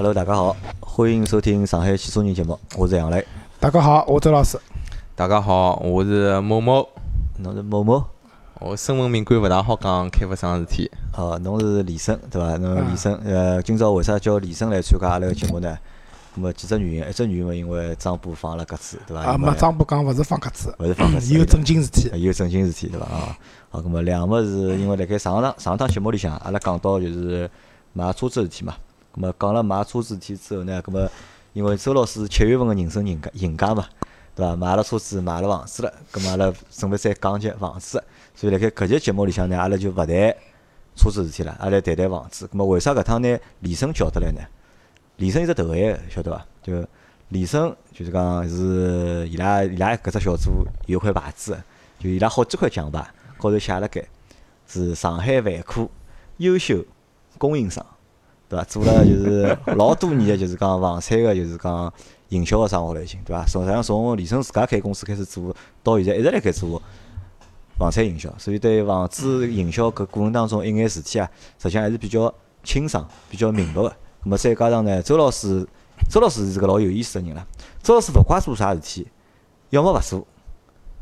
Hello，大家好，欢迎收听上海汽车人节目，我是杨磊。大家好，我周老师。大家好，我是某某。侬是某某？我身份敏感，勿大好讲开发商事体。哦，侬是李生对伐？侬李生，呃，今朝为啥叫李生来参加阿拉个节目呢？咁么几只原因？一只原因嘛，因为张波放了鸽子，对伐？啊，没张波讲勿是放鸽子，勿是放鸽子，有正经事体，有正经事体，对伐？啊，好，咁么两么是因为辣盖上趟上趟节目里向，阿拉讲到就是买车子事体嘛。咁讲了买车子事体之后呢，咁么因为周老师七月份个人生赢家赢家嘛，对伐？买了车子，买了房子了，咁么阿拉准备再讲节房子，所以辣盖搿集节目里向呢，阿拉就勿谈车子事体了，阿拉谈谈房子。咁么为啥搿趟拿李生叫得来呢？李生有只头衔，晓得伐？就李生就是讲是伊拉伊拉搿只小组有块牌子，就伊拉好几块奖牌，高头写辣盖是上海万科优秀供应商。对伐？做了就是老多年个，就是讲房产个，就是讲营销个生活了已经，对伐？实际上从李生自家开公司开始做，到现在一直辣盖做房产营销，所以对房子营销搿过程当中一眼事体啊，实际上还是比较清爽、比较明白个。咁么再加上呢，周老师，周老师是个老有意思个人啦。周老师勿怪做啥事体，要么勿做，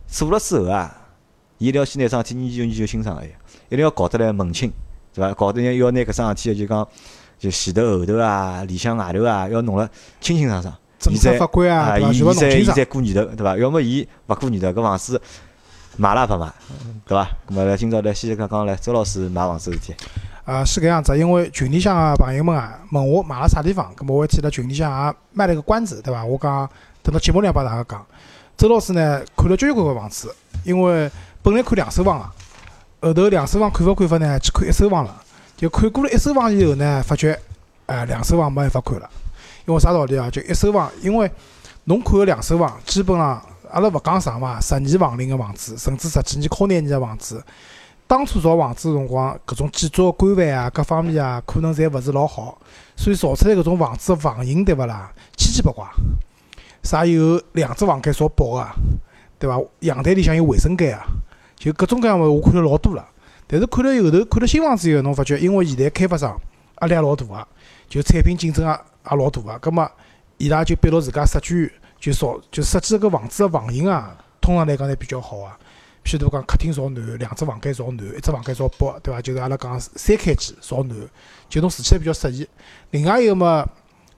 做了之后啊，伊一定要先拿桩事体研究研究清爽个，一定要搞得来门清，对伐？搞得要要拿搿桩事体就讲。就前头后头啊，里向外头啊，要弄了清清爽爽。政策法规啊，伊在伊在过年头，对伐？要么伊勿过年头，搿房子买了也勿买，对伐？咾么来今朝来先讲讲来，周老师买房子事体。啊，是搿样子，因为群里向个朋友们啊，问我买了啥地方，咾么我替辣群里向也卖了个关子，对伐？我讲等到节目里向帮大家讲。周老师呢，看了交关个房子，因为本来看两手房个，后头两手房看勿看法呢？去看一手房了。就看过了一手房以后呢，发觉，哎，两手房没办法看了。因为啥道理啊？就一手房，因为侬看个两手房，基本上阿拉勿讲啥嘛，十年房龄个房子，甚至十几年、靠廿年个房子，当初造房子个辰光，搿种建筑个规范啊，各方面啊，可能侪勿是老好，所以造出来搿种房子个房型对勿啦？千奇百怪，啥有两只房间造薄个，对伐？阳台里向有卫生间啊，就各种各样物我看了老多了。但是看了后头，看了新房子以后，侬发觉，因为现在开发商压力也老大个，就产品竞争也也老大个，葛末伊拉就逼牢自家设计，就造就设计搿房子个房型啊，通常来讲侪比较好啊。譬如讲，客厅朝南，两只房间朝南，一只房间朝北，对伐？就是阿拉讲三开间朝南，就侬住起来比较适宜。另外一个嘛，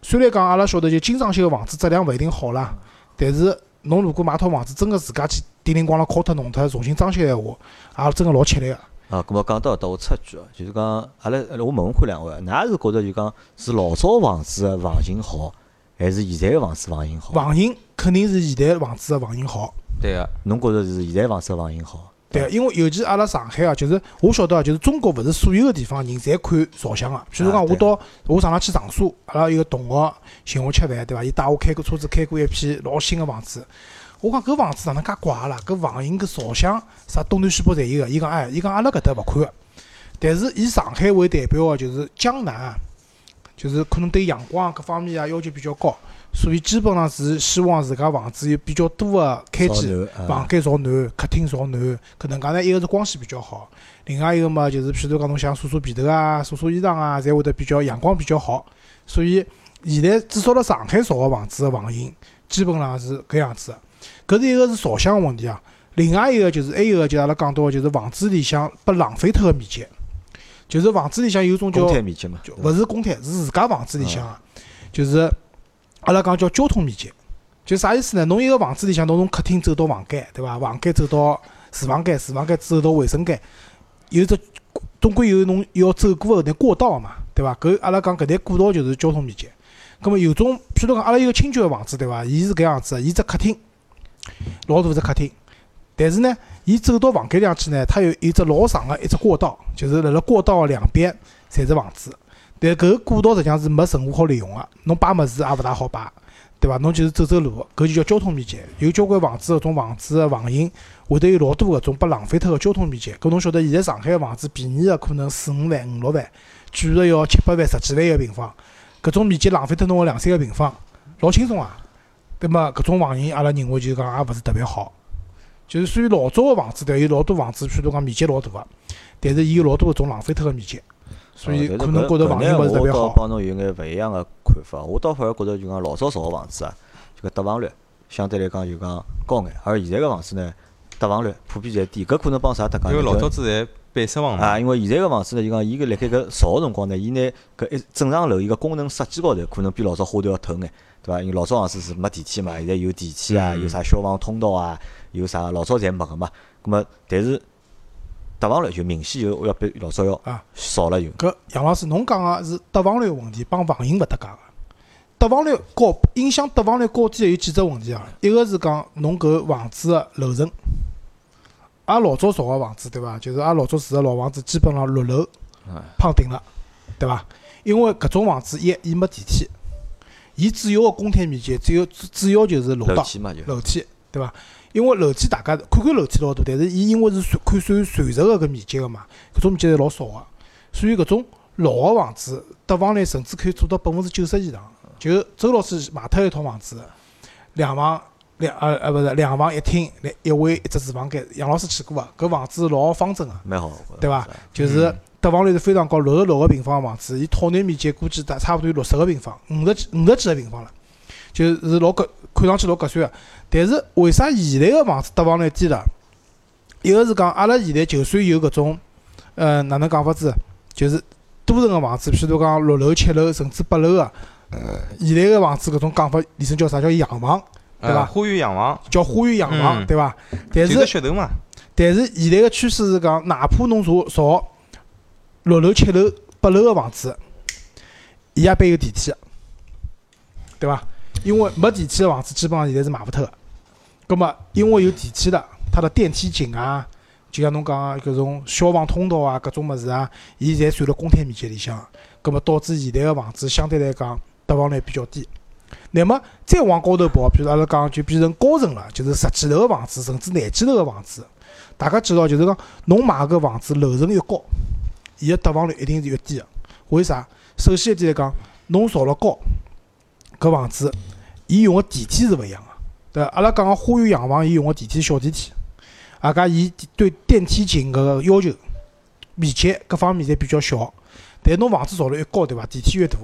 虽然讲阿拉晓得就精装修个房子质量勿一定好啦，但是侬如果买套房子，真个自家去叮铃咣啷敲脱弄脱，重新装修个闲话，也真个老吃力个。啊，咁么讲到搿搭，我插句哦，就是讲阿拉，我问问看两位，㑚是觉着就讲是老早房子个房型好，还是现在个房子房型好？房型肯定是现在房子个房型好。对个，侬觉着是现在房子个房型好？对，因为尤其阿拉上海啊，就是我晓得啊，就是中国勿是所有个地方人侪看朝向个。譬如讲，我到我上趟去长沙，阿拉一个同学寻我吃饭，对伐？伊带我开过车子，开过一批老新个房子。我讲搿房子哪能介怪啦？搿房型、搿朝向啥东南西北侪有个。伊讲哎，伊讲阿拉搿搭勿看个，但是以上海为代表个，就是江南啊，就是可能对阳光各方面啊要求比较高，所以基本上是希望自家房子有比较多个开间，房间朝南，客厅朝南。搿能介呢，一个是光线比较好，另外一个嘛就是譬如讲侬想晒晒被头啊、晒晒衣裳啊，侪会得比较阳光比较好。所以现在至少辣上海造个房子个房型，基本上是搿样子。搿是一个是朝向个问题啊，另外一个就是还有个就阿拉讲到个就是房子里向被浪费脱个面积，就是房子里向有种叫公摊面积嘛，勿是公摊，是自家房子里向个，就是阿拉讲叫交通面积，就啥意思呢？侬一个房子里向侬从客厅走到房间，对伐？房间走到厨房间，厨房间走到卫生间，有只总归有侬要走过个那过道嘛，对伐？搿阿拉讲搿台过道就是交通面积。葛末有种，譬如讲阿拉有个亲戚个房子，对伐？伊是搿样子，伊只客厅。老大只客厅，但是呢，伊走到房间里向去呢，它有一只老长个一只过道，就是辣辣过道两边侪是房子。但搿个过道实际上是没任何好利用个，侬摆物事也勿大好摆，对伐？侬就是走走路，搿就叫交通面积。有交关房子搿种房子个房型，会得有老多搿种被浪费脱个交通面积。搿侬晓得，现在上海个房子便宜个可能四五万、五六万，贵个要七八万、十几万一个平方。搿种面积浪费脱侬个两三个平方，老轻松啊！对么，搿种房型，阿拉认为就是讲也勿是特别好，就是属于老早个房子，对，有老多房子，譬如讲面积老大个，但是伊有老多搿种浪费脱个面积，所以可能觉着房型勿是特别好。帮侬有眼勿一样个看法，我倒反而觉着就讲老早造个房子啊，就搿得房率相对来讲就讲高眼，而现在个房子呢，得房率普遍侪低，搿可能帮啥搭界呢？因为老早子侪板式房嘛啊，，因为现在个房子呢，就讲伊个辣盖搿造个辰光呢，伊拿搿一正常楼伊个功能设计高头，可能比老早花头要透眼，对伐？因为老早房子是没电梯嘛，现在有电梯啊，嗯有啥消防通道啊，有啥老早侪没个嘛。葛么，但是得房率就明显就要比老早要啊少了就。搿杨老师，侬讲个是得房率个问题，帮房型勿搭界个。得房率高，影响得房率高低个有几只问题啊？一个是讲侬搿房子个楼层，阿拉老早造个房子对伐？就是阿拉老早住个老房子，基本上六楼嗯胖顶了，对伐？因为搿种房子一伊没电梯，伊主要个公摊面积只有主主要就是楼道。楼梯对伐？因为楼梯大家看看楼梯老大，但是伊因为是算看算垂直个搿面积个嘛，搿种面积是老少个，所以搿种老个房子得房率甚至可以做到百分之九十以上。就周老师买脱一套房子，两房两呃呃勿是两房一厅，两一卫一只厨房间。杨老师去过伐？搿房子老方正个，蛮好，对伐？就是嗯得房率是非常高，六十六个平方个房子，伊套内面积估计大差不多有六十个平方，五十几五十几个平方了，就是老格看上去老合算个。但是为啥现在个房子得房率低了？一个是讲阿拉现在就算有搿种，呃，哪能讲法子，就是多层个房子，譬如讲六楼、七楼甚至八楼个，呃现在个房子搿种讲法，里称叫啥叫洋房，对伐呃花园洋房，叫花园洋房，嗯对伐？但是头嘛。但是现在个趋势是讲，哪怕侬造造六楼、七楼、八楼个房子，伊也必有电梯，对伐？因为没电梯个房子，基本上现在是卖勿脱个。葛末因为有电梯的，它的电梯井啊，就像侬讲个搿种消防通道啊，搿种物事啊，伊侪算辣公摊面积里向。葛末导致现在个房子相对来讲得房率比较低。那么再往高头跑，比如阿拉讲就变成高层了，就是十几楼个房子，甚至廿几楼个房子。大家知道，就是讲侬买个房子楼层越高，伊个得房率一定是越低个。为啥？首先一点来讲，侬造了高，搿房子伊用个电梯是勿一样个。对，阿拉讲个花园洋房，伊用个电梯小电梯，外加伊对电梯井搿个要求面积各方面侪比较小。但侬房子造了越高，对伐？电梯越大，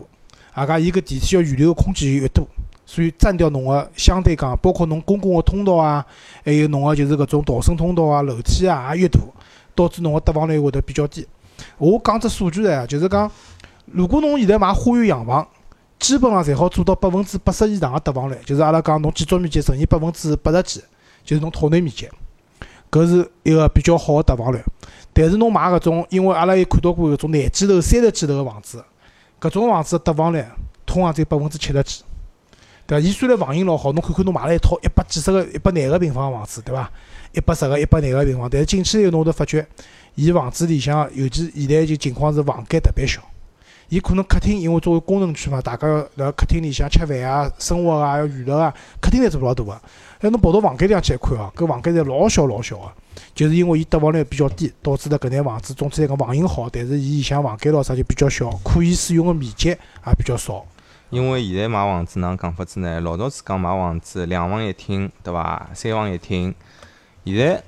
外加伊搿电梯要预留个空间越多，所以占掉侬个相对讲，包括侬公共个通道啊，还有侬个就是搿种逃生通道啊、楼梯啊也越大，导致侬个得房率会得比较低。我讲只数据来啊，就是讲，如果侬现在买花园洋房，基本上侪好做到百分之八十以上个得房率，就是阿拉讲侬建筑面积乘以百分之八十几，就是侬套内面积，搿是一个比较好个得房率。但是侬买搿种，因为阿拉也看到过搿种廿几楼、三十几楼个房子，搿种房子的得房率通常只有百分之七十几。对伐？伊虽然房型老好，侬看看侬买了一套一百几十个、一百廿个平方个房子，对伐？一百十个、一百廿个平方，但是进去以后侬会得发觉，伊房子里向，尤其现在就情况是房间特别小。伊可能客厅，因为作为功能区嘛，大家要辣客厅里向吃饭啊、生活啊、要娱乐啊，客厅侪做老大个。但侬跑到房间里向去看哦，搿房间侪老小老小个，就是因为伊得房率比较低，导致了搿眼房子总体来讲房型好，但是伊里向房间咾啥就比较小，可以使用个面积也比较少。因为现在买房子哪能讲法子呢？老早子讲买房子两房一厅，对伐？三房一厅，现在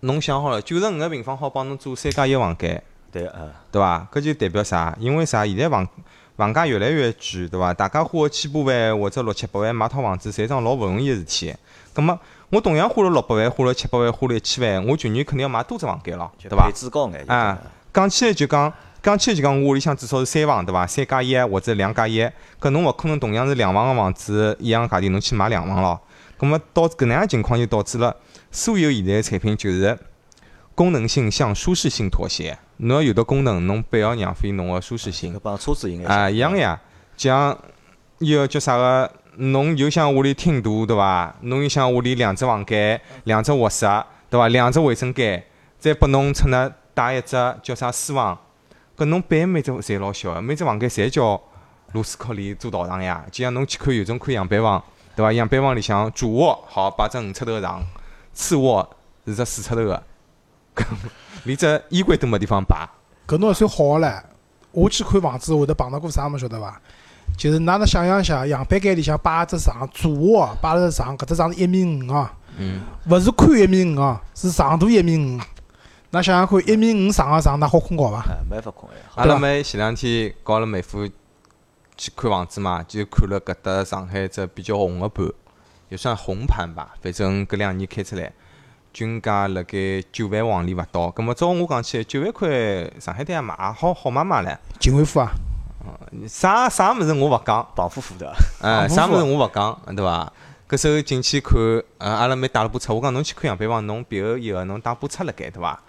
侬想好了，九十五个平方好帮侬做三加一房间，对啊，对伐？搿就代表啥？因为啥？现在房房价越来越贵，对伐？大家花个千把万或者六七百万买套房子，实际上老勿容易个事体。葛末我同样花了六百万，花了七百万，花了一千万，我全年肯定要买多只房间咯，就对伐配？置高眼。啊讲起来就讲，讲起来就讲，我屋里向至少是三房，对伐？三加一或者两加一，搿侬勿可能同样是两房个房子一样价钿，侬去买两房咯。葛末导致搿能样情况就导致了所有现在个产品就是功能性向舒适性妥协。侬要有的功能，侬必要浪费侬个舒适性搿。帮车子应该啊，一样个呀，就像伊个叫啥个，侬就像屋里厅大对伐？侬又像屋里两只房间、两只卧室对伐？两只卫生间，再拨侬出那带一只叫啥书房，搿侬摆每只侪老小个，每只房间侪叫螺丝壳里做道场呀。就像侬去看有种看样板房对伐？样板房里向主卧好摆只五尺头个床，次卧是只四尺头个，连只衣柜都没地方摆。搿侬还算好个唻。我去看房子会得碰到过啥么晓得伐？就是㑚能想象一下，样板间里向摆一只床，主卧摆了只床，搿只床是一米五啊，嗯，勿是宽一米五啊，是长度一米五。㑚想想看，一米五长个床，㑚好困觉伐？啊，没法困呀。阿拉妹前两天搞了妹夫去看房子嘛，就看了搿搭上海只比较红个盘，也算红盘吧。反正搿两年开出来，均价辣盖九万往里勿到。葛末照我讲起来，九万块上海滩也买也好好买买唻。秦惠夫啊，啥啥物事我勿讲，绑夫妇的，哎，房夫妇啥物事我勿讲，对伐？搿时候进去看，呃，阿拉妹带了部车，我讲侬去看样板房，侬别个以后侬带部车辣盖，对伐？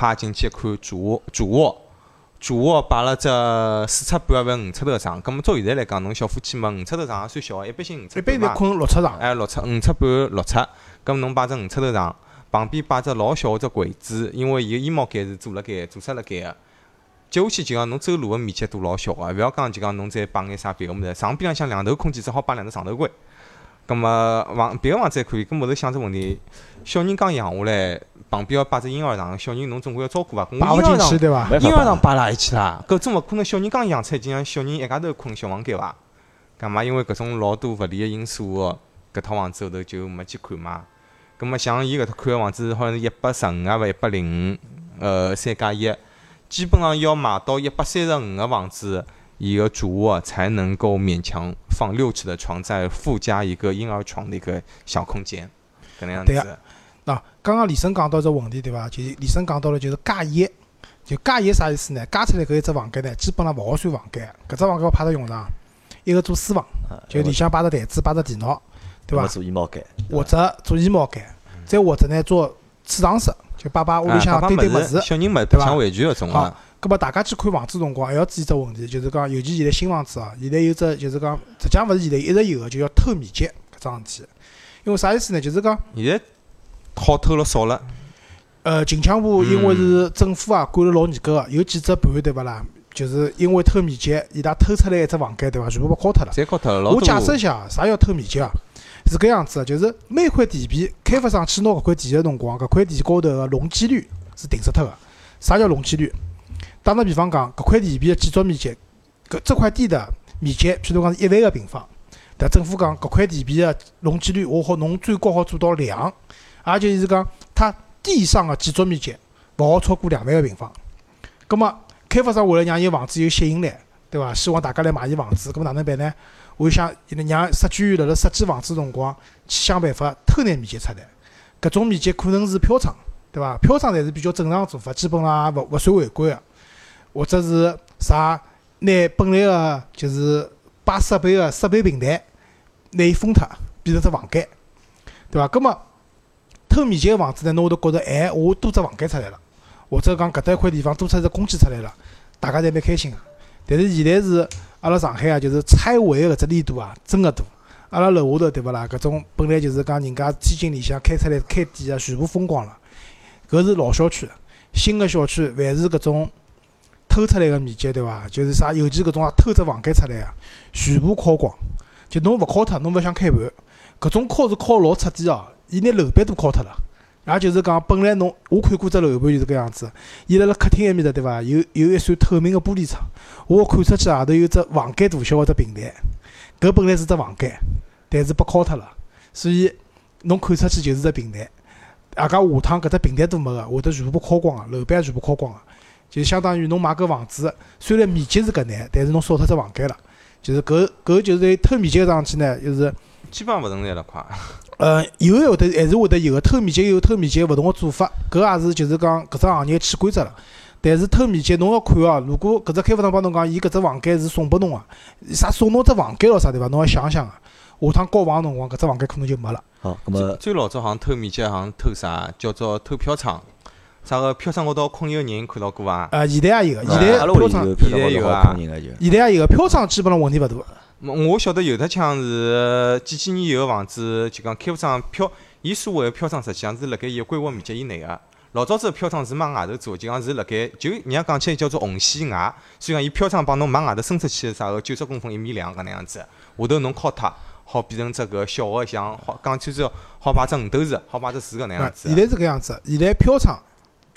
啪进去一看主卧，主卧，主卧摆了只四尺半或五尺头个床。葛末照现在来讲，侬小夫妻嘛，五尺头床也算小个，一般性五尺一般半嘛。侪困六尺床，哎，六尺五尺半六尺，咁侬摆只五尺头床，旁边摆只老小个只柜子，因为伊个衣帽间是做辣盖、做出辣盖个。接下去就讲侬走路个面积都老小个，勿要讲就讲侬再摆眼啥别个物事，床边浪向两头空间只好摆两只床头柜。咁么房别个房子还可以，咁后头想只问题，小人刚养下来，旁边要摆只婴儿床，小人侬总归要照顾伐？咁摆勿进去婴儿床，对伐？婴儿。床摆哪里去啦？搿总勿可能小人刚养出来就让小人一家头困小房间伐？干嘛？因为搿种老多勿利个因素哦，搿套房子后头就没去看嘛。葛末像伊搿搭看个房子，好像是一百十五啊，勿一百零五，呃，三加一，基本上要买到一百三十五个房子，伊个主卧才能够勉强放六尺的床，再附加一个婴儿床的一个小空间，搿能样对子。喏，刚刚李生讲到只问题对伐？就是李生讲到了就是加一，就加一啥意思呢？加出来搿一只房间呢，基本上勿好算房间，搿只房间我派到用场，一个做书房，啊就里向摆只台子，摆只电脑，对伐？做衣帽间，或者做衣帽间，再或者呢做储藏室，就摆摆屋里向啊堆堆物事。小人物对伐白相玩具搿种好啊，葛末大家去看房子辰光，还要注意只问题，就是讲，尤其现在新房子啊，现在有只就是讲，实际上勿是现在一直有个，就叫偷面积搿桩事体。因为啥意思呢？就是讲，现在好偷了少了，呃，近腔部因为是政府啊管了老严格个，有几只盘对勿啦？就是因为偷面积，伊拉偷出来一只房间对伐？全部被敲脱了。侪敲脱了老我。解释一下，啥叫偷面积啊？是搿样子的，就是每块地皮，开发商去拿搿块地个辰光，搿块地高头个容积率是定死脱个。啥叫容积率？打个比方讲，搿块地皮个建筑面积，搿这块地的面积，譬如讲是一万个平方，但政府讲搿块地皮个容积率，我好侬最高好做到两，也就是讲它地上个建筑面积勿好超过两万个平方。葛末开发商为了让伊房子有吸引力，对伐？希望大家来买伊房子，葛末哪能办呢？我就想让设计院辣辣设计房子辰光去想办法偷眼面积出来。搿种面积可能是飘窗，对伐？飘窗侪是比较正常做法，基本上也勿勿算违规个。或者是啥拿本来个就是摆设备个设备平台拿伊封脱，变成只房间，对伐？葛末偷面积个房子呢，侬会得觉着，哎，我多只房间出来了，或者讲搿搭一块地方多出只空间出来了，大家侪蛮开心个。但是现在是阿拉上海啊，就是拆违个搿只力度啊，真个大。阿拉楼下头对勿啦？搿种本来就是讲人家天津里向开出来开店啊，全部封光了。搿是老小区，新个小区凡是搿种偷出来个面积对伐？就是啥，尤其搿种啊偷只房间出来啊，全部敲光。就侬勿敲脱，侬勿想开盘。搿种敲是敲老彻底哦，伊拿楼板都敲脱了。也就是讲，本来侬我看过只楼盘就是搿样子，伊辣辣客厅埃面搭对伐？有有一扇透明个玻璃窗，我看出去外头有只房间大小个只平台，搿本来是只房间，但是被敲脱了，所以侬看出去就是只平台。外加下趟搿只平台都没个，会得全部敲光个，楼板全部敲光个，就相当于侬买搿房子，虽然面积是搿眼，但是侬少脱只房间了。就是搿搿就是偷面积搿桩事体呢，就是基本上勿存在了快。呃，有个会得还是会得有个偷面积有偷面积勿同个做法，搿也是就是讲搿只行业潜规则了。但是偷面积侬要看哦，如果搿只开发商帮侬讲，伊搿只房间是送拨侬个，啥送侬只房间咯啥对伐？侬要想想啊，下趟交房个辰光搿只房间可能就没了。好，咁么最老早好像偷面积，好像偷啥叫做偷票窗，啥个飘窗高头困一个人，看到过伐？呃，现在也有个，现哎在阿拉屋里飘窗现在有啊。现在也有个飘窗，基本上问题勿大。我晓得有的枪是几几年以后房子，就讲开发商飘，伊所谓个飘窗实际上是辣盖伊个规划面积以内个。老早子个飘窗是往外头做，就讲是辣盖就人家讲起来叫做红线外，所以讲伊飘窗帮侬往外头伸出去啥个九十公分一米两搿能样子，下头侬敲脱，好变成只搿小个像好讲起来好摆只五斗子，好摆只树搿能样子现。在是搿样子，现在飘窗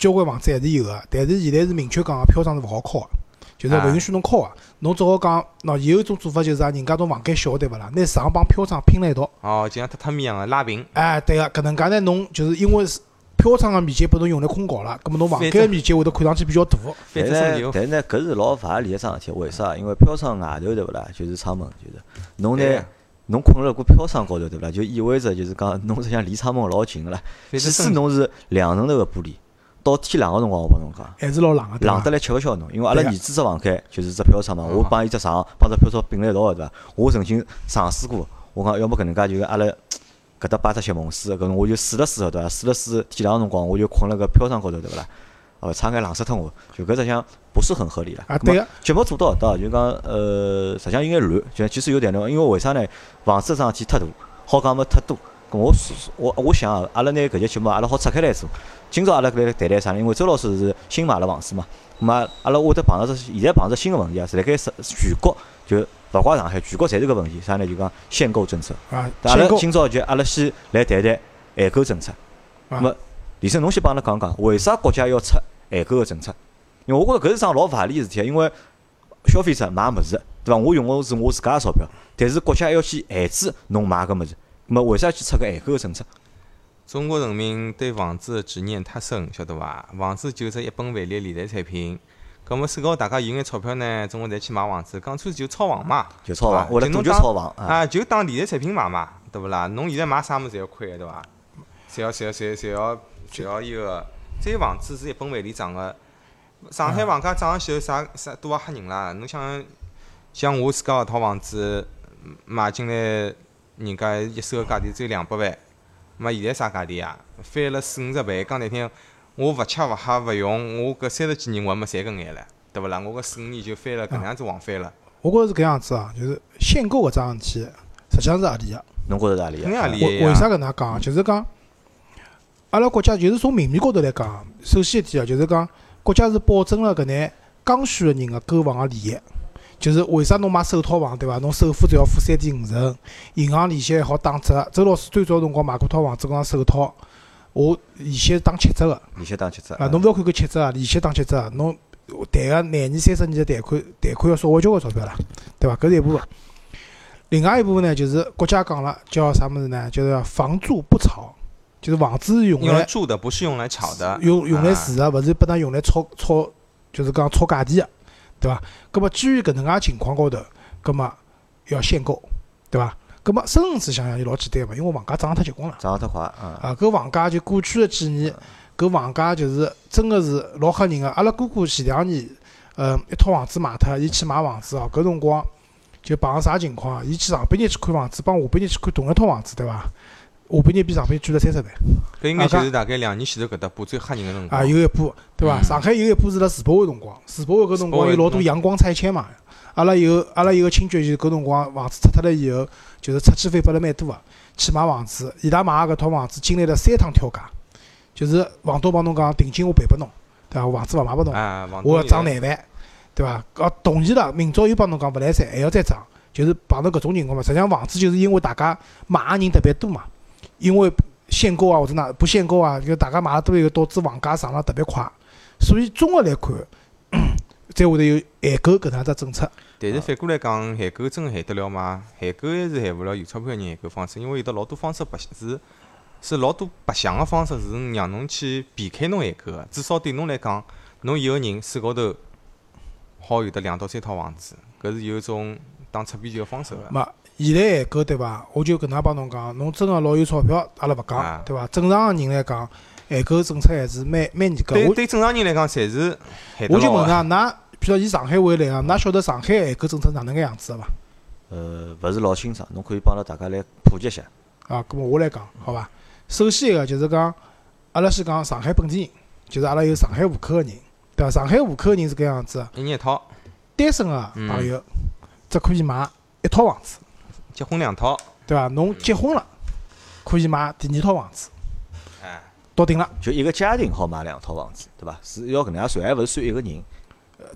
交关房子还是有个，但是现在是明确讲个飘窗是勿好敲个，就是勿允许侬敲个。侬只好讲，喏，有一种做法就是啊，人家种房间小对勿啦，拿床帮飘窗拼辣一道。哦，就像榻榻米一样个拉平。哎，对个，搿能介呢，侬就是因为是飘窗个面积拨侬用来困觉了，葛末侬房间个面积会得看上去比较大。反但正呢但是呢，搿是老勿合理个桩事体。为啥？因为飘窗外头对勿啦，就是窗门，就是侬呢，侬困辣过飘窗高头对勿啦，就意味着就是讲侬实际上离窗门老近个啦。即使侬是两层头个玻璃，到天冷个辰光，我帮侬讲。还是老冷个，冷得？来吃勿消侬，因为阿拉儿子只房间就是只飘窗嘛，嗯我帮伊只床帮只飘窗并辣一道个对伐？我曾经尝试过，我讲要么搿能介就是阿拉搿搭摆只席梦思，搿种我就试了试个对伐？试了试天冷个辰光我就困辣搿飘窗高头对勿啦？哦，差眼冷死脱我，就搿实际上不是很合理了。啊，对个，节目做到搿搭，就讲呃，实际上应该乱，就其实有点乱，因为为啥呢？房子搿桩事体太大，好讲么太多。咁我我我想啊，阿拉拿搿节节目阿拉好拆开来做。今朝阿拉搿来谈谈啥呢？因为周老师是新买了房子嘛，咁啊，阿拉会得碰着只现在碰到只新个问题啊，是辣盖全全国就勿怪上海，全国侪是搿问题。啥呢？就讲限购政策。啊，阿拉今朝就阿拉先来谈谈限购政策。啊那么，李生，侬先帮阿拉讲讲，为啥国家要出限购个政策？因为我觉着搿是桩老勿合理个事体啊，因为消费者买物事，对伐？我用个是我自家个钞票，但是国家要去限制侬买搿物事，那么为啥去出搿限购个政策？中国人民对房子的执念太深，晓得伐？房子就是一本万利的理财产品。葛末手高大家有眼钞票呢，总归侪去买房子，讲穿就炒房嘛，就炒房，对为了杜绝伐就炒房啊！啊，就当理财产品买嘛，对勿啦？侬现在买啥物事侪要亏个，对伐？侪要侪要侪要侪要侪要伊个，这房子是一本万利涨个。上海房价涨上去后，啥啥多吓人啦！侬想，像我自家搿套房子买进来，人家一手个价钿只有两百万，嘛现在啥价钿啊？翻了四五十倍，讲难听，我勿吃勿喝勿用，我搿三十几年我还没赚搿眼唻，对勿啦？我搿四五年就翻了搿能样子往翻了，我觉着是搿样子啊，就是限购搿桩事体，实际上是合理个。侬觉着是合理啊？为为啥搿能介讲？就是讲，阿拉国家就是从明面高头来讲，首先一点啊，就是讲国家是保证了搿眼刚需个人个购房个利益。就是为啥侬买首套房对伐？侬首付只要付三点五成，银行利息还好打折。周老师最早辰光买过套房子，讲首套，我利息是打七折个。利息打七折啊，侬勿要看搿七折啊，利息打七折啊，侬贷个廿年、三十年的贷款，贷款要少交交关钞票啦，对伐？搿是一部分。另外一部分呢，就是国家讲了，叫啥物事呢？就是房住不炒，就是房子是用来用来住的，不是用来炒的。用用来啊住个，勿是拨㑚用来炒炒，就是讲炒价钿个，对伐？葛末基于搿能介情况高头，葛末要限购，对伐？葛末深层次想想就老简单嘛，因为房价涨得太结棍了。涨得太快啊！啊，搿房价就过去的几年，搿房价就是真个是老吓人个。阿拉哥哥前两年，呃，一套房子卖脱，伊去买房子哦，搿辰光就碰上啥情况啊？伊去上半日去看房子，帮下半日去看同一套房子，对伐？下半年比上半年贵了三十万搿应该就是大概两年前头搿搭波最吓人个辰光。啊，有一波，对伐？嗯上海有一波是辣世博会辰光，世博会搿辰光有老多阳光拆迁嘛。阿拉有阿拉有个亲戚就搿辰光房子拆脱了以后，就是拆迁费拨了蛮多个，去买房子。伊拉买个搿套房子经历了三趟跳价，就是房东帮侬讲定金我赔拨侬，对伐？房子勿卖拨侬，我要涨廿万，对伐？搿同意了，明朝又帮侬讲勿来三，还要再涨，就是碰到搿种情况嘛。实际上房子就是因为大家买个人特别多嘛，因为限购啊或者哪不限购啊，就大家买了多以后导致房价上了特别快，所以综合来看，才会得有限购搿能样只政策。但是反过来讲，限购真限得了吗？限购还是限勿了有钞票人限购方式，因为有得老多方式白是是老多白相个方式是让侬去避开侬限购个，至少对侬来讲，侬一个人手高头好有得两到三套房子，搿是有一种打擦边球个方式个。没，现在限购对伐？我就搿能样帮侬讲，侬真个老有钞票，阿拉勿讲啊，对伐？正常个人来讲，限购政策还是蛮蛮严格。我对对正常人来讲，侪是。我就问㑚，㑚比如以上海为例啊，㑚晓得上海限购政策哪能个样子个伐？呃，勿是老清爽，侬可以帮阿拉大家来普及一下。啊，搿么我来讲，好伐？首先一个就是讲，阿拉先讲上海本地人，就是阿拉有上海户口个人，对伐？上海户口个人是搿样子的，一年一套，单身个嗯朋友只可以买一套房子，结婚两套，对伐？侬结婚了，可以买第二套房子，哎，到顶了。就一个家庭好买两套房子，对伐？是要搿能样算，还勿是算一个人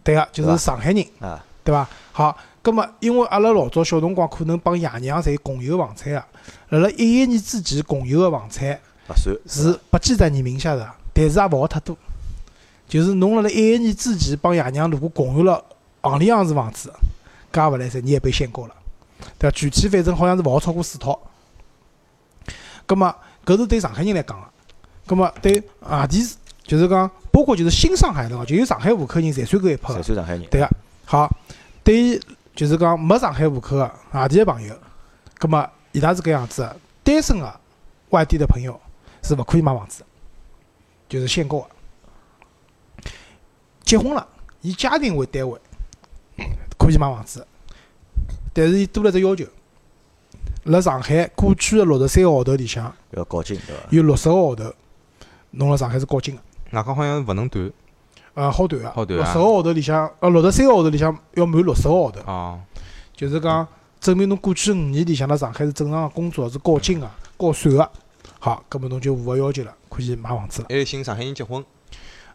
对个，就是上海人，啊。对伐？好，葛末因为阿拉老早小辰光可能帮爷娘侪共有房产个，辣辣一一年之前共有个房产勿算是不记在你名下的，但是也勿好太多。就是侬辣辣一一年之前帮爷娘如果共有了行里向是房子，搿也勿来三，你也被限购了，对伐？具体反正好像是勿好超过四套。葛么搿是对上海人来讲个，葛末对外地就是讲，包括就是新上海的哦，就有上海户口人侪算搿一批侪个。算上海人。对个，好，对于就是讲没上海户口个外地个朋友，葛末伊拉是搿样子个，单身个外地的朋友是勿可以买房子的，就是限购个。结婚了，以家庭为单位可以买房子，但是伊多了只要求，辣上海过去个六十三个号头里向要高进对伐？有六十个号头，侬辣上海是高进个。外加好像勿能断呃，好断个，好断啊六十个号头里向，呃，六十三个号头里向要满六十个号头，哦，就是讲证明侬过去五年里向辣上海是正常个工作，是高薪个、高税个。好，葛末侬就符合要求了，可以买房子了。还有寻上海人结婚，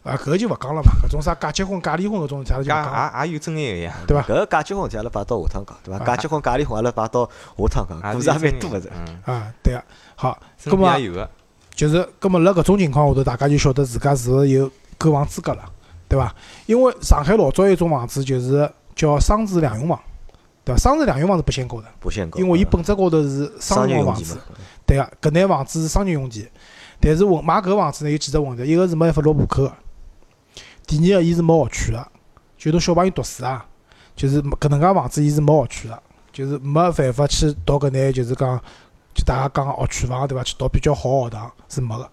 啊，搿就勿讲了嘛，搿种啥假结婚、假离婚搿种事体，阿拉就讲也也有真爱个呀，对伐？搿假结婚事体阿拉摆到下趟讲，对伐？啊假结婚、假离婚阿拉摆到下趟讲，故事也蛮多个的噻。，嗯，啊，对个。好，身葛末边也有个，就是，搿么辣搿种情况下头，大家就晓得自家是勿是有购房资格了，对伐？因为上海老早有一种房子就是叫商住两用房，对伐？商住两用房是不限购的，不限购，因为伊嗯本质高头是商商用房子。对个，搿眼房子是商业用地，但是我买搿房子呢有几只问题，一个是没办法落户口个，第二个伊是没学区的，就侬小朋友读书啊，就是搿能介房子伊是没学区的，就是没办法去读搿眼就是讲，就大家讲学区房对伐？去读比较好学堂是没个，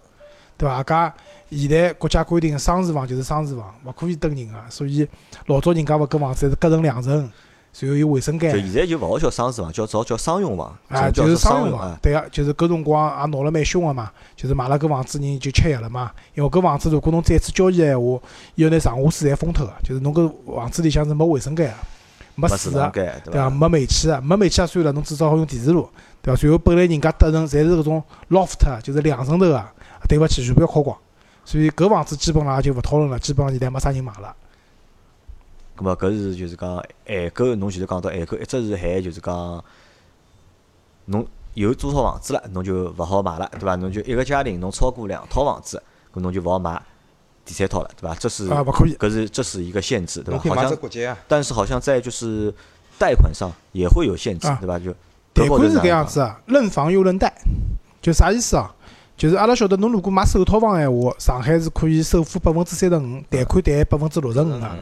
对伐？加现在国家规定商住房就是商住房，勿可以登人个，所以老早人家勿搿房子侪是隔成两层，然后有卫生间就。现在就勿好叫商住房，叫早叫商用房，啊，就是商商用房啊，。对个，就是搿辰光也闹了蛮凶个嘛，就是买了搿房子人就吃药了嘛。因为搿房子如果侬再次交易个闲话，伊要拿上下水侪封脱个，就是侬搿房子里向是没卫生间个，没没水个，对伐？伐？没煤气个，没煤气也算了，侬至少好用电磁炉，对伐？随后本来人家搭层侪是搿种 loft，就是两层头个，对勿起，全部要敲光。所以搿房子基本上就勿讨论了，基本上现在没啥人买了。咁么搿是就是讲限购，侬前头讲到限购，一直是限就是讲侬有多少房子了，侬就勿好买了，对伐？侬就一个家庭侬超过两套房子，搿侬就勿好买第三套了，对伐？这是啊，勿可以。搿是这是一个限制，对伐？好像啊，但是好像在就是贷款上也会有限制啊，对伐？就贷款是搿样子啊，认房又认贷，就啥意思啊？就是阿拉晓得，侬如果买首套房闲话，上海是可以首付百分之三十五，贷款贷百分之六十五个，嗯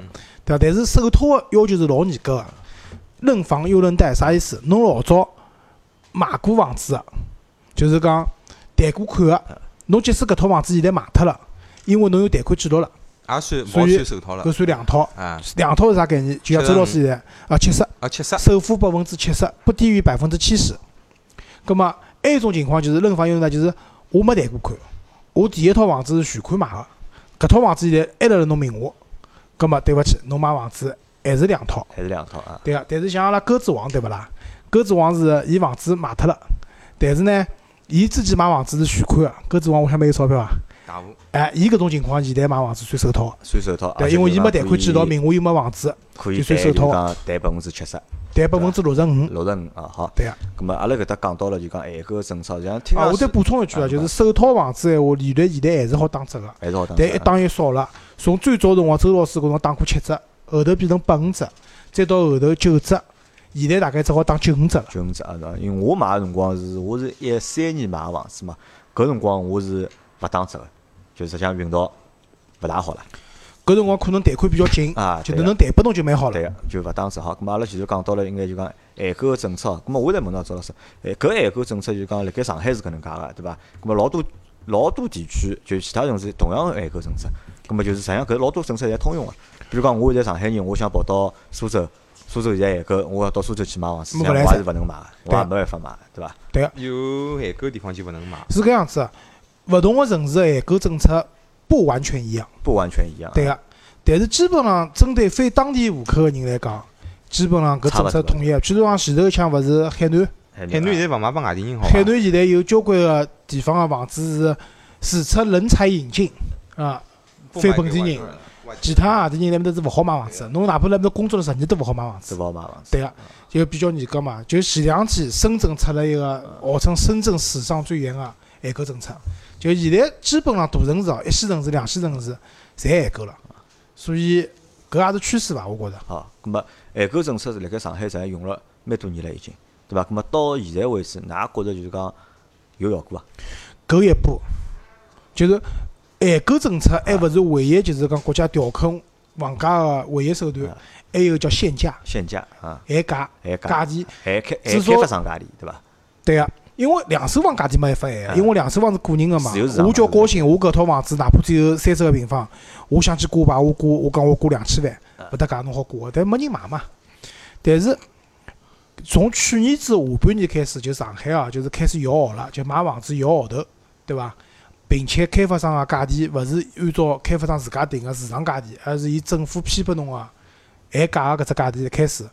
对伐？但是首套个要求是老严格个，认房又认贷，啥意思？侬老早买过房子个，就是讲贷过款个，侬即使搿套房子现在卖脱了，因为侬有贷款记录了，也算毛算手套了搿算两套。啊两套是啥概念？就像周老师现在啊，七十。啊，七十首付百分之七十，不低于百分之七十。葛么还有一种情况就是认房用呢，就是我没贷过款，我第一套房子是全款买个，搿套房子现在还辣辣侬名下，葛么对勿起，侬买房子还是两套，还是两套啊？对个。但是像阿拉鸽子王对勿啦？鸽子王是伊房子卖脱了，但是呢，伊之前买房子是全款个，鸽子王屋里向没有钞票啊。大户，哎，伊搿种情况，现在买房子算首套，算首套，对，因为伊没贷款记录，名下又没房子，可以就算就首套讲贷百分之七十，贷百分之六十五，六十五啊，好。对个。咁么阿拉搿搭讲到了就讲限购政策，像听啊，我再补充一句啊，就是首套房子闲话，利率现在还是好打折个，还是好打折啊。但一打越少了。从最早辰光，周老师搿辰打过七折，后头变成八五折，再到后头九折，现在大概只好打九五折了。九五折啊，对伐？因为我买个辰光是我是一三年买个房子嘛，搿辰光我是勿打折个，就实际上运道勿大好了搿辰光可能贷款比较紧，啊。就能能贷拨侬就蛮好了。对个，就勿打折好。咁么阿拉前头讲到了，应该就讲限购个政策。咁么我再问到周老师，诶，搿限购政策就讲辣盖上海是搿能介个，对伐？咁么老多老多地区就其他城市同样个限购政策，咁么就是实际上搿老多政策侪通用个。比如讲，我现在上海人，我想跑到苏州，苏州现在限购，我要到苏州去买房子，实际上我没来塞也是勿能买个，我也没办法买，对伐？对个，有限购地方就勿能买。是搿样子的。勿同个城市的限购政策不完全一样，不完全一样。对个。但是基本上针对非当地户口个人来讲，基本上搿政策统一。譬如讲前头一腔勿是海南，海海南现在勿卖拨外地人好伐？海南现在有交关个地方个房子是除出人才引进啊，非本地人，其他外地人来面搭是勿好买房子的。侬哪怕来面搭工作了十年都勿好买房子是。勿好买房子。对个，就比较严格嘛。就前两天深圳出了一个号称深圳史上最严个限购政策，就现在基本上大城市哦，一线城市、两线城市侪限购了，所以搿也是趋势伐？我觉着。好，咁么限购政策是辣盖上海实际用了蛮多年了已经，对伐？咁么到现在为止，㑚觉着就是讲有效果伐？搿一步，就是限购政策还勿是唯一，就是讲国家调控房价个唯一手段啊，还有叫限价、限价啊，限价、限价。价钿。限开还至少开发商价钿，对伐？对个，因为两手房价钿没办法限个，啊。因为两手房是个人个嘛。我叫高兴，我搿套房子哪怕只有三十个平方，我想去挂牌，我挂我讲我挂两千万，啊。勿搭界侬好挂个，但没人买嘛。但是从去年子下半年开始，就上海啊，就是开始摇号了，就买房子摇号头，对伐？并且开发商个价钿勿是按照开发商自家定个市场价钿，而是以政府批拨侬个限价个搿只价钿开始。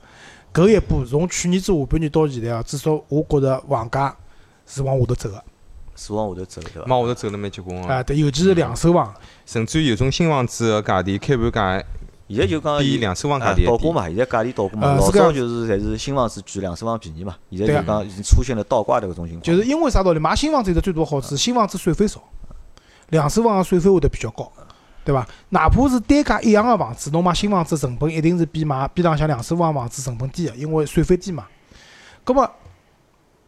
搿一步从去年子下半年到现在啊，至少我觉着房价是往下头走个。是往下头走，对伐？往下头走了蛮结棍个，啊，对，尤其是两手房，甚至于有种新房子个价钿开盘价现在就讲比伊两手房价啊钿。倒挂嘛，现在价钿倒挂嘛，老早就是侪是新房子贵，两手房便宜嘛。现在就讲已经出现了倒挂的搿种情况。就是因为啥道理？买新房子有个最大的好处，新房子税费少，两手房个税费会得比较高，对伐？哪怕是单价一样个房子，侬买新房子成本一定是比买边浪向两手房房子成本低个，因为税费低嘛。葛么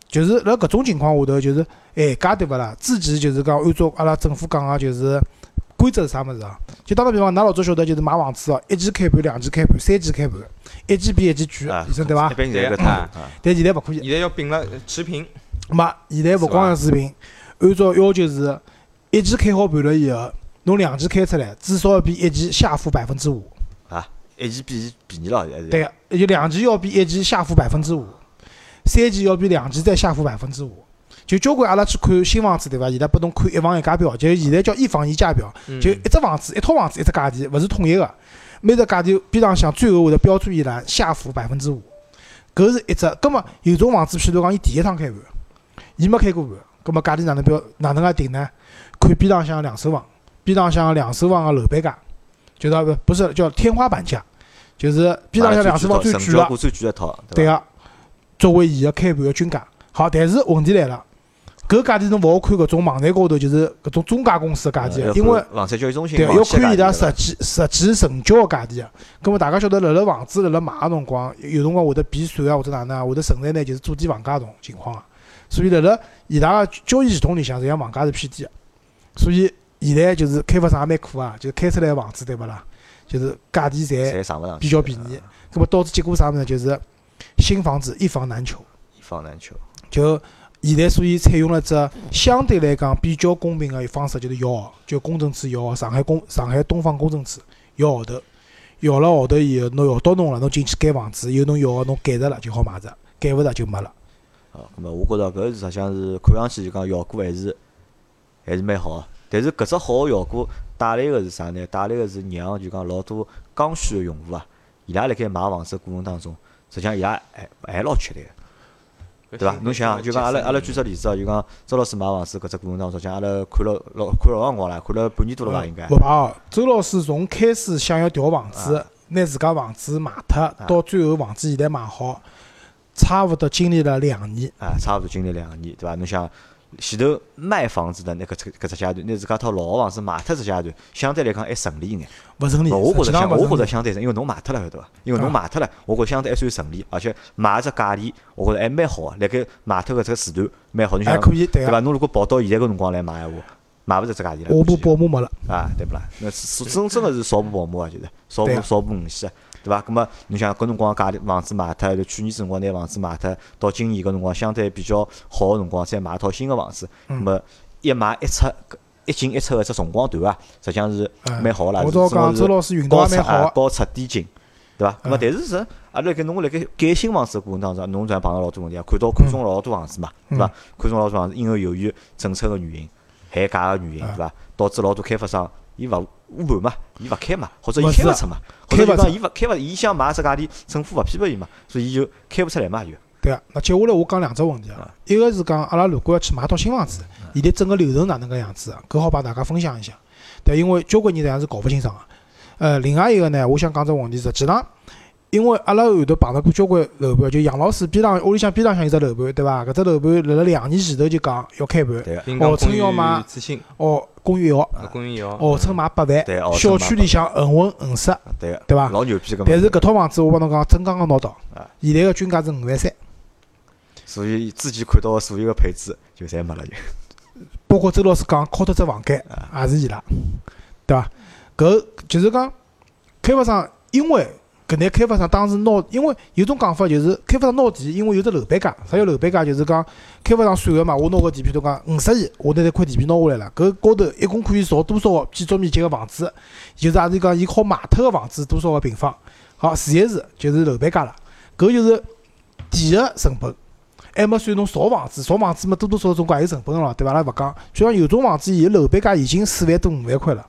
就是辣搿种情况下头，就是限价对勿啦？之前就是讲按照阿拉政府讲个，就是规则是啥物事啊？就打个比方，㑚老早晓得就是买房子哦，一期开盘、两期开盘、三期开盘，一期比一期贵啊，医生对伐但现在勿可以。现在要并了持平，没，现在勿光要持平，按照要求是，一期开好盘了以后，侬两期开出来，至少要比一期下浮百分之五。啊，一期比便宜了，现在是。对个，就两期要比一期下浮百分之五，三期要比两期再下浮百分之五。就交关阿拉去看新房子对伐？现在拨侬看一房一价表，就现在叫一房一价表，嗯就一只房子一套房子一只价钿，勿是统一个，每只价钿边浪向最后会得标注一栏下浮百分之五，搿是一只。葛末有种房子，譬如讲伊第一趟开盘，伊没开过盘，葛末价钿哪能标哪能介定呢？看边浪向两手房，边浪向两手房个楼板价，就是啊不不是叫天花板价，就是边浪向两手房最贵个最贵一套，对个，作为伊个开盘个均价。好，但是问题来了，搿价钿侬勿好看搿种网站高头就是搿种中介公司个价钿呃，因为房产交易中心对，网要看伊拉实际实际成交个价钿个。葛末大家晓得，辣辣房子辣辣买个辰光，有辰光会得比算啊，或者哪能啊，会得存在呢就是做低房价种情况个。所以辣辣伊拉个交易系统里向，实际上房价是偏低个。所以现在就是开发商也蛮苦啊，就是开出来个房子对勿啦？就是价钿侪侪上勿上去，比较便宜。葛末导致结果啥物事呢？就是新房子一房难求。一房难求。就现在，所以采用了只相对来讲比较公平个方式，就是摇号，就公证处摇号，上海公上海东方公证处摇号头，摇了号头以后，侬摇到侬了，侬进去盖房子，有侬摇号侬盖着了就好买着，盖勿着就没了。啊，咁么我觉着搿是实际上是看上去就讲效果还是还是蛮好个。但是搿只好个效果带来个是啥呢？带来个是让就讲老多刚需个用户啊，伊拉辣盖买房子个过程当中，实际上伊拉还还老吃力个，对伐？侬想想，就讲阿拉阿拉举只例子哦，就讲周老师买房子搿只过程当中，实际上阿拉看了老看了老辰光了，看了半年多了伐？应该勿怕哦，周老师从开始想要调房子，拿自家房子卖脱，到最后房子现在卖好，差勿多经历了两年。啊，差勿多经历两年，对伐？侬想前头卖房子的那搿只搿只阶段，拿自家套老个房子卖脱只阶段，相对来讲还顺利一眼。勿顺利，我觉着相，我觉着相对顺，因为侬卖脱了，晓得伐？因为侬啊卖脱了，我觉着相对还算顺利，而且卖只价钿，我觉着还蛮好个。辣盖卖脱搿只时段蛮好，侬想还可以，对对伐？侬如果跑到现在搿辰光来买闲话，买勿着只价钿了。下部保姆没了，啊，对不啦？那是真真个是少部保姆啊，就是少部少部五系啊，对伐？葛么侬想搿辰光价钿房子卖脱，就去年子辰光拿房子卖脱，到今年搿辰光相对比较好个辰光，再买一套新个房子，葛嗯末一买一出，一进一出个只辰光段啊，实际上是嗯蛮好个啦。我早讲是是高出啊。高出低进，对伐？葛末嗯但是是阿拉盖侬辣盖改新房子个过程当中，侬侪碰到老多问题啊，看到看中老多房子嘛，对伐？看中老多房子，因为由于政策个原因、限价个原因，嗯对伐？导致老多开发商伊勿捂盘嘛，伊勿开嘛，或者伊开勿出嘛，或者就讲开勿出伊勿开勿，伊想买只价钿，政府勿批拨伊嘛，所以伊就开勿出来嘛，就对啊，那接下来我讲两只问题啊啊，一个是讲阿拉如果要去买套新房子，现在整个流程哪能个样子啊？搿好帮大家分享一下。对，因为交关人实际上是搞勿清爽个。呃，另外一个呢，我想讲只问题，实际上，因为阿拉后头碰到过交关楼盘，就杨老师边浪屋里向边浪向有只楼盘，对伐？搿只楼盘辣辣两年前头就讲要开盘。号称要买哦，公寓一号，啊公寓摇，号称卖八万小区里向恒温恒湿，对个，对伐老牛逼个。但是搿套房子我帮侬讲，真刚刚拿到啊，现在个均价是五万三。所以之前看到个所有个配置就侪没了就。包括周老师讲敲脱只房间，也是伊拉，对伐？搿就是讲开发商，因为搿眼开发商当时拿，因为有种讲法就是开发商拿地，因为有只楼板价，啥叫楼板价？就是讲开发商算个嘛，我拿个地皮，如讲五十亿，我拿这块地皮拿下来了，搿高头一共可以造多少建筑面积个房子？就是也是讲伊好卖脱个房子多少个平方？好，除一除就是楼板价了，搿就是地个成本。还没算侬造房子，造房子嘛多多少少总归也有成本个咯，对伐？阿拉勿讲，就像有种房子，伊楼板价已经四万多五万块了，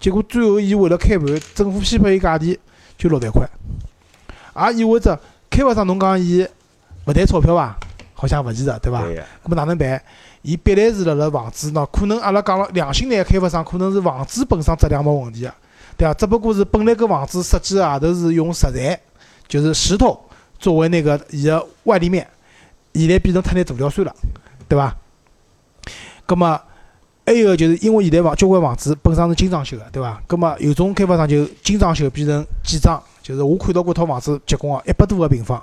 结果最后伊为了开盘，政府批拨伊价钿就六万块，也意味着开发商侬讲伊勿赚钞票伐？好像勿现实，对伐？对个，咾么哪能办？伊必然是辣辣房子喏，可能阿拉讲了良心眼开发商，可能是房子本身质量没问题个，对伐？只不过是本来搿房子设计个外头是用石材，就是石头作为那个伊个外立面，现在变成脱眼涂料算了，对伐？葛么还有个就是因为现在房交关房子本身是精装修个，对伐？葛么有种开发商就精装修变成简装，就是我看到过套房子结棍个一百多个平方，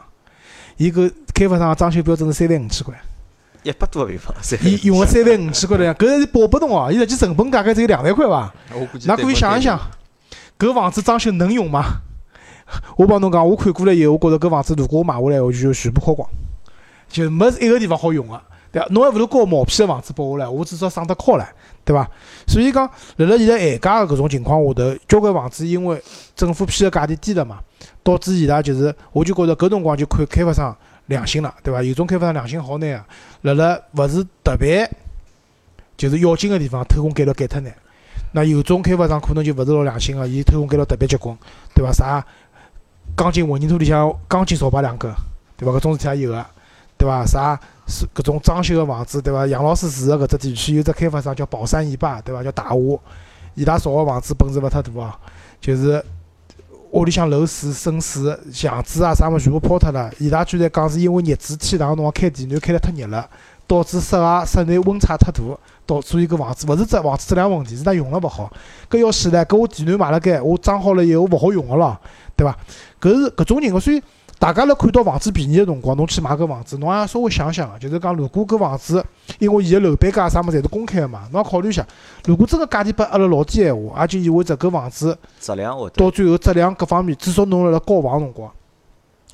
伊搿开发商个装修标准是三万五千块。一百多个平方，三伊用个三万五千块来，搿是保不动哦。伊实际成本大概只有两万块伐？㑚可以想一想，搿房子装修能用吗？我帮侬讲，我看过了以后，我觉着搿房子如果我买下来，我就全部敲光，就没一个地方好用个，对伐？侬还勿如搞毛坯个房子拨我唻，我至少省得敲唻，对伐？所以讲，辣辣现在限价个搿种情况下头，交关房子因为政府批个价钿低了嘛，导致伊拉就是，我就觉着搿辰光就看开发商良心了，对伐？有种开发商良心好眼啊，辣辣勿是特别就是要紧个地方偷工减料减脱眼。那有种开发商可能就勿是老良心个，伊偷工减料特别结棍，对伐？啥钢筋混凝土里向钢筋少摆两根，对伐？搿种事体也有个，对伐？啥是搿种装修个房子，对伐？杨老师住个搿只地区有只开发商叫宝山一霸，对伐？叫大华，伊拉造个房子本事勿太大哦，就是屋里向漏水、渗水、墙纸啊啥物事全部抛脱了。伊拉居然讲是因为热水天冷个辰光开电暖开得太热了，导致室外室内温差太大，导所以搿房子勿是只房子质量问题，是㑚用了勿好。搿要死唻，搿我电暖买了盖，我装好了以后勿好用个了，对伐？搿是搿种情况，所以大家辣看到房子便宜个辰光，侬去买搿房子，侬也稍微想想，就是讲如果搿房子，因为伊个楼板价啥物事侪是公开个嘛，侬要考虑一下，如果真个价钿拨压了老低闲话，也就意味着搿房子质量会到最后质量各方面，至少侬辣辣交房辰光，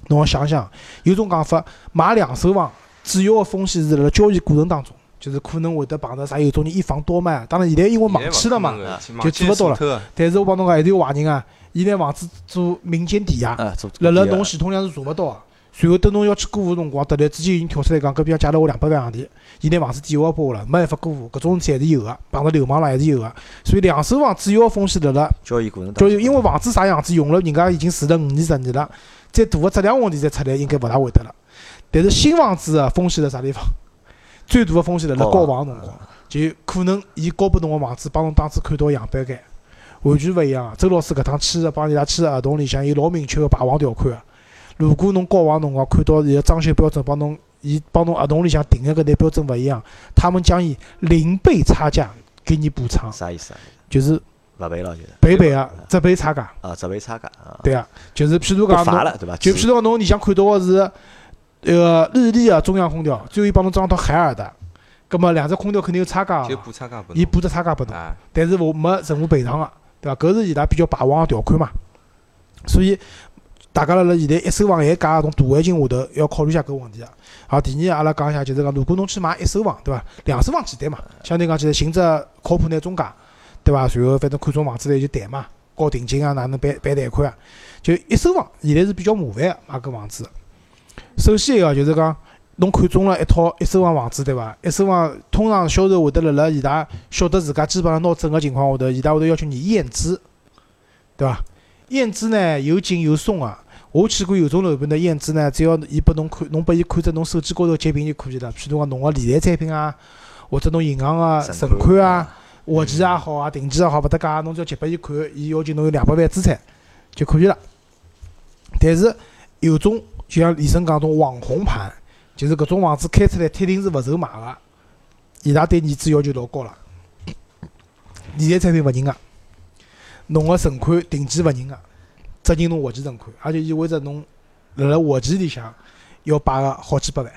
侬要想想，有种讲法，买两手房主要个风险是辣辣交易过程当中，就是可能会得碰到啥有种人一房多卖，当然现在因为网签了嘛，就做勿到了了。但是我帮侬讲，还是有坏人啊，伊拿房子做民间抵押，辣辣侬系统上是查勿到个。随后等侬要去过户辰光，突然之间已经跳出来讲，搿边借了我两百万洋钿，伊拿房子抵押拨我了，没办法过户，搿种事体还是有个，碰到流氓了还是有个。所以两手房主要个风险辣辣交易过程当就中，因为房子啥样子用了，人家已经住了五年十年了，再大个质量问题再出来，应该勿大会得了。但是新房子个风险辣啥地方？最大个风险辣辣交房辰光，就可能伊交拨侬个房子帮侬当初看到个样板间完全勿一样。周老师搿趟签个帮伊拉签个合同里向有老明确个霸王条款个。如果侬交房辰光看到伊个装修标准帮侬，伊帮侬合同里向定个搿眼标准勿一样，他们将以零倍差价给你补偿，啥意思啊？就是勿赔了就是赔倍个只赔差价。啊，只赔差价啊，对啊，就是譬如讲侬，就譬如讲侬里向看到个是那个日立个中央空调，最后伊帮侬装到海尔的，葛末两只空调肯定有差价就，补差价不伊补只差价拨侬，但是我没任何赔偿个，对伐？搿是伊拉比较霸王个条款嘛。所以大家辣辣现在一手房限价搿种大环境下头，要考虑一下搿问题啊。好，第二阿拉讲一下，就是讲如果侬去买一手房，对伐？两手房简单嘛，相对讲起来寻只靠谱眼中介，对伐？随后反正看中房子了就谈嘛，交定金啊，哪能办办贷款啊？就一手房现在是比较麻烦个买搿房子。首先一个就是讲，侬看中了一套一手房房子，对伐？一手房通常销售会得辣辣伊拉晓得自家基本上拿证个情况下头，伊拉会得要求你验资，对伐？验资呢有紧有松个。我去过有种楼盘的验资呢，只要伊拨侬看，侬拨伊看只侬手机高头截屏就可以了。譬如讲侬个理财产品啊，或者侬银行个存款啊，活期也好啊，定期也好，勿搭界，侬只要截拨伊看，伊要求侬有两百万资产就可以了。但是有种就像李生讲种网红盘，就是搿种房子开出来铁定是勿愁卖个，伊拉对年子要求老高了。理财产品勿认个，侬个存款定期勿认个，只认侬活期存款，也就意味着侬辣辣活期里向要摆个好几百万。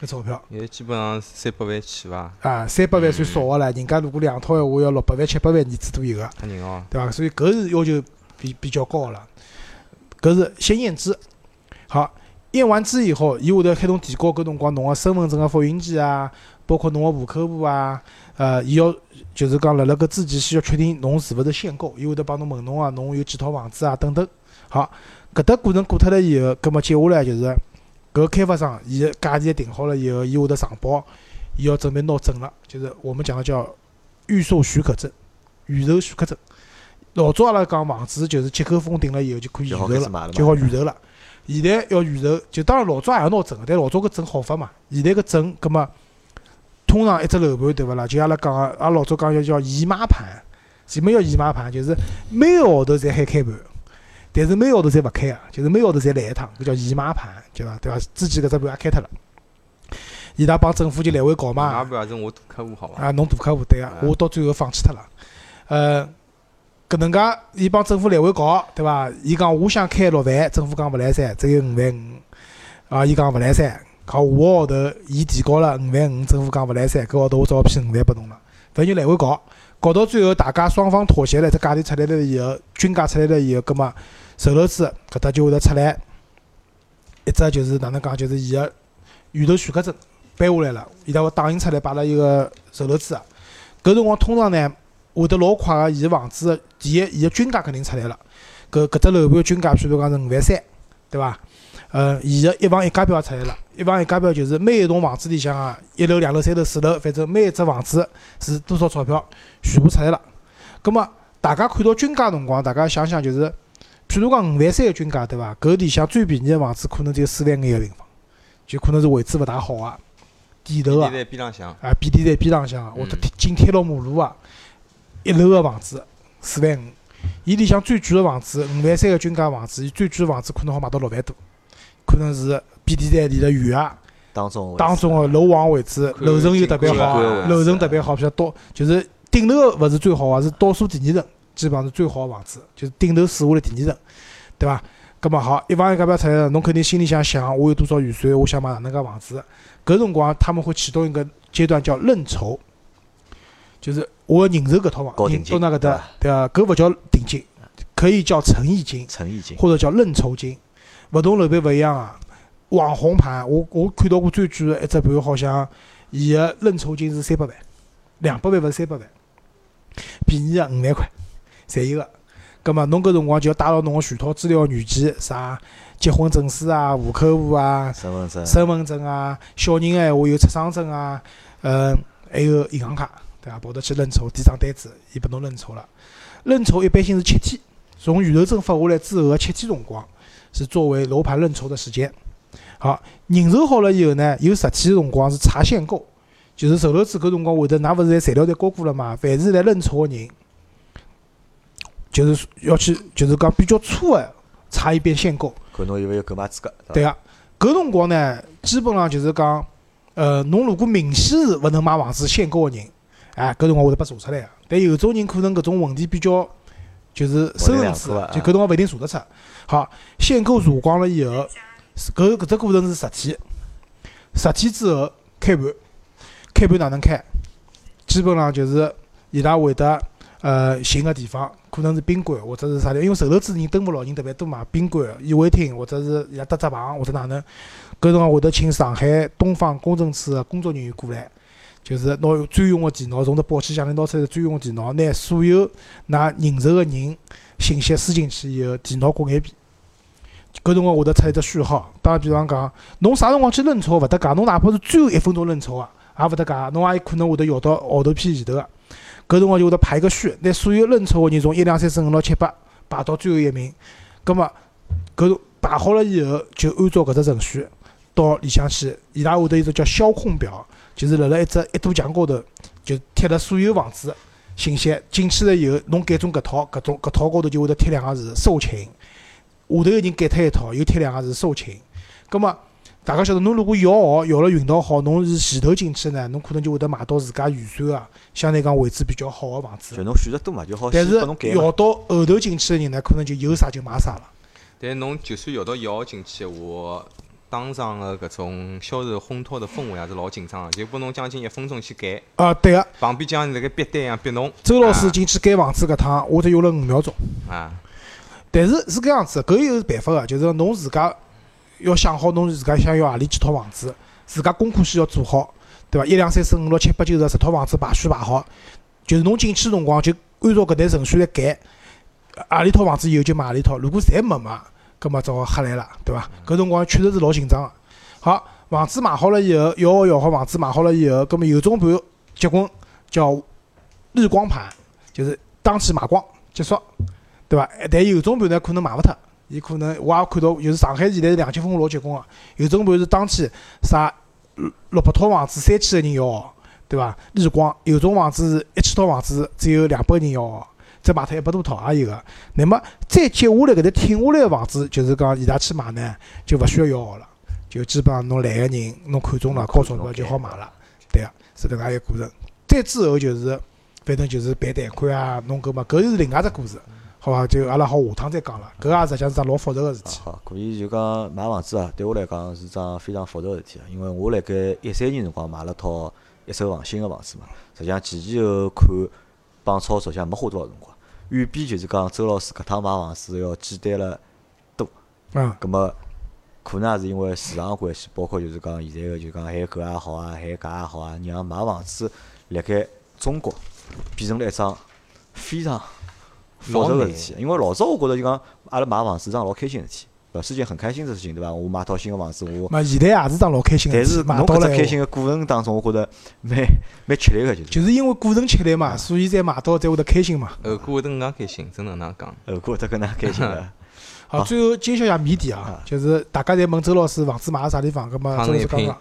搿钞票。现在基本上三百万起伐，啊，三百万算少个了，人家如果两套闲话要六百万、七百万年子都有个，吓人哦。对伐？所以搿是要求比比较高个了。搿是先验资，好，验完资以后，伊会得开通提高搿辰光侬个身份证个复印件啊，包括侬个户口簿啊，呃，伊要就是讲辣辣搿之前需要确定侬是勿是限购，伊会得帮侬问侬啊，侬有几套房子啊等等。好，搿搭过程过脱了以后，葛末接下来就是搿开发商伊个价钿定好了以后，伊会得上报，伊要准备拿证了，就是我们讲的叫预售许可证、预售许可证。老早阿拉讲房子就是接口封顶了以后就可以预售了就好预售了。现在要预售，就当然老早也要拿证个，但老早搿证好发嘛。现在搿证，葛末通常一只楼盘对勿啦？就阿拉讲个，阿拉老早讲叫叫姨妈盘，什么叫姨妈盘？就是每个号头侪喊开盘，但是每个号头侪勿开个，就是每个号头侪来一趟，搿叫姨妈盘，对伐？对伐？之前搿只盘也开脱了，伊拉帮政府就来回搞嘛那。不也是我大客户好伐？啊，侬大客户对个，啊我到最后放弃脱了。呃，搿能介，伊帮政府来回搞，对伐？伊讲我想开六万，政府讲勿来三，只有五万五。啊，伊讲勿来三，好，下个号头伊提高了五万五，政府讲勿来三，搿号头我只好批五万拨侬了。反正就来回搞，搞到最后大家双方妥协了，只价钿出来了以后，均价出来了以后，葛末售楼处搿搭就会得出来一只就是哪能讲，就是伊个预售许可证颁下来了，伊拉会打印出来摆辣伊个售楼处。搿辰光通常呢会得老快个，伊个房子个第一，伊个均价肯定出来了。搿搿只楼盘个均价，譬如讲是五万三，对伐？呃，伊个一房一家标也出来了。一房一家标就是每一栋房子里向啊，一楼、两楼、三楼、四楼，反正每一只房子是多少钞票，全部出来了。葛末大家看到均价辰光，大家想想就是，譬如讲五万三个均价，对伐？搿里向最便宜个房子可能只有四万五一个平方，就可能是位置勿大好个，底头个。现在边浪向，啊，比地站边浪向啊，或者紧贴牢马路啊，一楼个房子四万五，伊里向最贵个房子五万三个均价房子，伊最贵个房子可能好卖到六万多，可能是比地站离得远。啊，当中当中个楼王位置，楼层又特别好楼层特别好，比较多，就是顶楼个勿是最好个，是倒数第二层，基本上是最好个房子，就是顶头数下来第二层，对伐？葛么好，一房一价标出来了，侬肯定心里想想，我有多少预算，我想买哪能介房子？搿辰光他们会启动一个阶段叫认筹，就是我认筹搿套房，认高定金到那搿搭对伐？搿勿叫定金，可以叫诚意金。诚意金，或者叫认筹金，勿同楼盘勿一样啊。网红盘，我我看到过最贵的一只盘，好像伊个认筹金是三百万，两百万勿是三百万，便宜个五万块，侪有个。葛末侬搿辰光就要带牢侬个全套资料原件，啥结婚证书啊、户口簿啊、身份证，身份证啊，小人个闲话有出生证啊，呃，还有银行卡，对伐？跑得去认筹，递张单子，伊拨侬认筹了。认筹一般性是七天，从预售证发下来之后个七天辰光，是作为楼盘认筹的时间。好，认筹好了以后呢，有十天辰光是查限购，就是售楼处搿辰光会得，㑚勿是侪材料侪交过了嘛？凡是来认筹个人，就是要去，就是讲比较粗个查一遍限购。看侬有勿有购买资格，对伐？个，搿辰光呢，基本上就是讲，呃，侬如果明显是勿能买房子限购个人，哎，搿辰光会得被查出来个。但有种人可能搿种问题比较，就是深层次就搿辰光勿一定查得出。好，限购查光了以后，搿搿只过程是十天，十天之后开盘，开盘哪能开？基本上就是伊拉会得呃寻个地方，可能是宾馆或者是啥地，因为售楼处人登不牢，人特别多嘛，宾馆、宴会厅或者是伊拉搭只棚或者哪能，搿辰光会得请上海东方公证处个工作人员过来，就是拿专用个电脑，从只保险箱里拿出来专用个电脑，拿所有拿认筹个人信息输进去以后，电脑过眼遍。搿辰光会得出一只序号，打比方讲，侬啥辰光去认筹勿搭界，侬哪怕是最后一分钟认筹啊，也勿搭界，侬也有可能会得摇到号头片前头个。搿辰光就会得排个序，拿所有认筹个人从一两三四五六七八排到最后一名。葛末搿排好了以后，就按照搿只程序到里向去，伊拉会得有只叫销控表，就是辣辣一只一堵墙高头，就贴了所有房子信息。进去了以后，侬改中搿套，搿种搿套高头就会得贴两个字售罄。下头个人改脱一套，又贴两个字售罄。葛末大家晓得，侬如果摇号摇了运道好，侬是前头进去呢，侬可能就会得买到自家预算个相对讲位置比较好个房子就。侬选择多嘛，就好先但是摇到后头进去个人呢，可能就有啥就买啥了。但侬就算摇到一号进去闲话，当场个搿种销售烘托的氛围也是老紧张个，就拨侬将近一分钟去改，啊，对个，旁边像辣盖逼单一样逼侬。周老师进去改房子搿趟，我只用了五秒钟。啊，但是是搿样子，搿有办法个，就是侬自家要想好侬自家想要何里几套房子，自家功课先要做好，对伐？一两三四五六七八九十十套房子排序排好，就是侬进去辰光就按照搿台程序来改，何里套房子有就买何里套，如果侪没买，葛末只好吓来了，对伐？搿辰光确实是老紧张个。好，房子买好了以后，摇号摇好房子买好了以后，葛末有种盘结棍叫日光盘，就是当期卖光结束，对伐？但有种盘呢可能卖勿脱，伊可能我也看到，就是上海现在两千分老结棍个，有种盘是当期啥六百套房子三千个人摇号，对伐？日光有种房子是一千套房子只有两百个人摇号，再买脱一百多套也有个。那么再接下来搿搭挺下来个房子，就是讲伊拉去买呢，就勿需要摇号了，就基本上侬来个人侬看中了高钞票就好买了，对个，是迭介一个过程。再之后就是，反正就是办贷款啊，弄搿么搿是另外只故事，好伐？就阿拉好下趟再讲了，搿也实际上是桩老复杂个事体。好，可以就讲买房子啊，对我来讲是桩非常复杂个事体啊。因为我辣盖一三年辰光买了套一手房新个房子嘛，实际上前前后后看帮操作，像没花多少辰光，远比就是讲周老师搿趟买房子要简单了多。嗯，葛么可能也是因为市场个关系，包括就是讲现在个就讲海购也好啊，海价也好啊，让买房子辣盖中国变成了一桩非常复杂个事体。因为老早我觉着就讲阿拉买房子是桩老开心个事体，是件很开心的事情，对伐？我买套新个房子，我嘛现在也是桩老开心个但是，买侬到了开心个过程当中，我觉着蛮蛮吃力个，就是就是因为过程吃力嘛，所以才买到才会得开心嘛。后果会得更加开心，真能哪讲？后果会得更加开心个。好，最后揭晓一下谜底啊啊，就是大家侪问周老师房子买了啥地方，葛么周老师讲讲，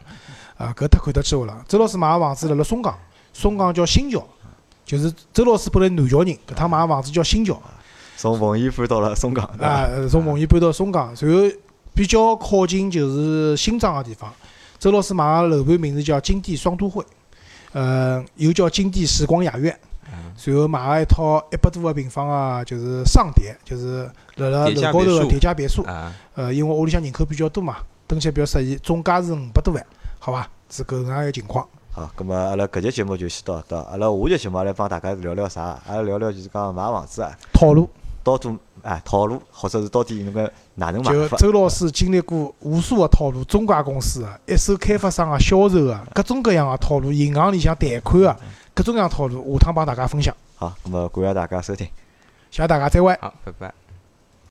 啊，搿太看得起我了。周老师买个房子辣辣松江，松江叫新桥，就是周老师本来南桥人，搿趟买个房子叫新桥，从奉贤搬到了松江，对从奉贤搬到松江，然后比较靠近就是新庄个地方。周老师买个楼盘名字叫金地双都会，呃，又叫金地时光雅苑。然后买了一套一百多个平方个，就是上叠，就是辣辣楼高头个叠加别墅。啊，呃，因为屋里向人口比较多嘛，登记比较适宜，总价是五百多万，好伐？是搿能样个情况。好，咁么阿拉搿节节目就先到搿搭，阿拉下节节目阿拉帮大家聊聊啥？阿拉聊聊就是讲买房子啊，套路，到底啊套路，或者是到底侬个哪能买法？就周老师经历过无数个套路，中介公司个、一手开发商个、销售个，各种各样个套路，银行里向贷款个，各种各样套路，下趟帮大家分享。好，那么感谢大家收听。谢谢大家，再会。好，拜拜。